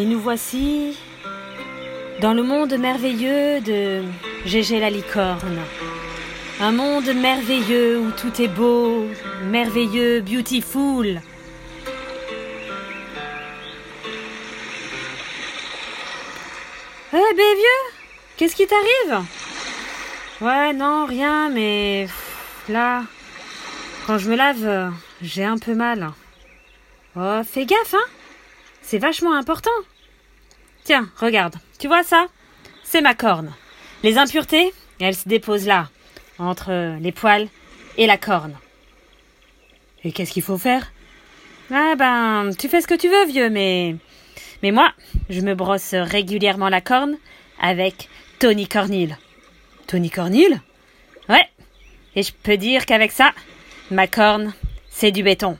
Et nous voici dans le monde merveilleux de Gégé la licorne. Un monde merveilleux où tout est beau, merveilleux, beautiful. Eh bévieux, qu'est-ce qui t'arrive? Ouais, non, rien, mais là, quand je me lave, euh, j'ai un peu mal. Oh, fais gaffe, hein C'est vachement important. Tiens, regarde, tu vois ça? C'est ma corne. Les impuretés, elles se déposent là, entre les poils et la corne. Et qu'est-ce qu'il faut faire? Ah ben, tu fais ce que tu veux, vieux, mais... Mais moi, je me brosse régulièrement la corne avec Tony Cornil. Tony Cornil Ouais. Et je peux dire qu'avec ça, ma corne, c'est du béton.